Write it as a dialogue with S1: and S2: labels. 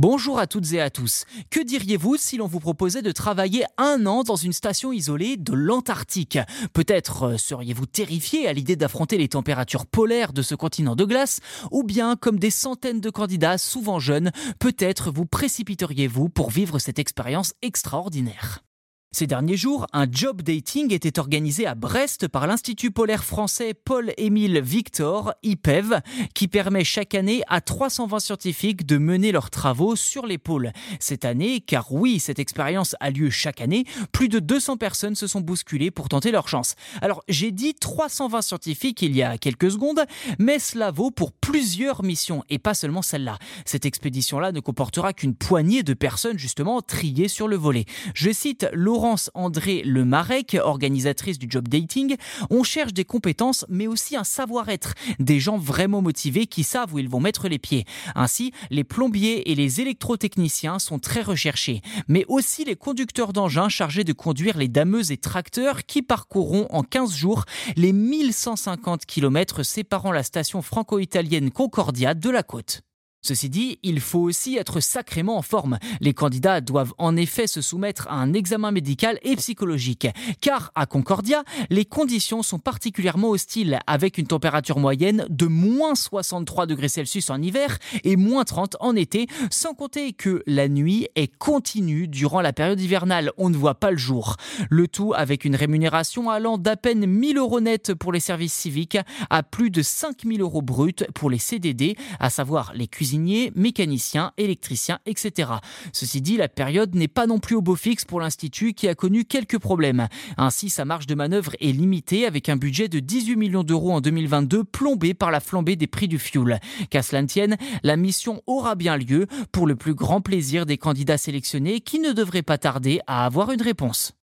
S1: Bonjour à toutes et à tous. Que diriez-vous si l'on vous proposait de travailler un an dans une station isolée de l'Antarctique? Peut-être euh, seriez-vous terrifié à l'idée d'affronter les températures polaires de ce continent de glace, ou bien, comme des centaines de candidats souvent jeunes, peut-être vous précipiteriez-vous pour vivre cette expérience extraordinaire? Ces derniers jours, un job dating était organisé à Brest par l'Institut polaire français Paul-Émile Victor, IPEV, qui permet chaque année à 320 scientifiques de mener leurs travaux sur les pôles. Cette année, car oui, cette expérience a lieu chaque année, plus de 200 personnes se sont bousculées pour tenter leur chance. Alors, j'ai dit 320 scientifiques il y a quelques secondes, mais cela vaut pour plusieurs missions et pas seulement celle-là. Cette expédition-là ne comportera qu'une poignée de personnes justement triées sur le volet. Laurence André Lemarec, organisatrice du job dating, on cherche des compétences mais aussi un savoir-être, des gens vraiment motivés qui savent où ils vont mettre les pieds. Ainsi, les plombiers et les électrotechniciens sont très recherchés, mais aussi les conducteurs d'engins chargés de conduire les dameuses et tracteurs qui parcourront en 15 jours les 1150 km séparant la station franco-italienne Concordia de la côte. Ceci dit, il faut aussi être sacrément en forme. Les candidats doivent en effet se soumettre à un examen médical et psychologique, car à Concordia, les conditions sont particulièrement hostiles, avec une température moyenne de moins 63 degrés Celsius en hiver et moins 30 en été, sans compter que la nuit est continue durant la période hivernale, on ne voit pas le jour. Le tout avec une rémunération allant d'à peine 1000 euros net pour les services civiques à plus de 5000 euros bruts pour les CDD, à savoir les cuisiniers cuisiniers, mécaniciens, électriciens, etc. Ceci dit, la période n'est pas non plus au beau fixe pour l'Institut qui a connu quelques problèmes. Ainsi, sa marge de manœuvre est limitée avec un budget de 18 millions d'euros en 2022 plombé par la flambée des prix du fioul. Qu'à cela ne tienne, la mission aura bien lieu pour le plus grand plaisir des candidats sélectionnés qui ne devraient pas tarder à avoir une réponse.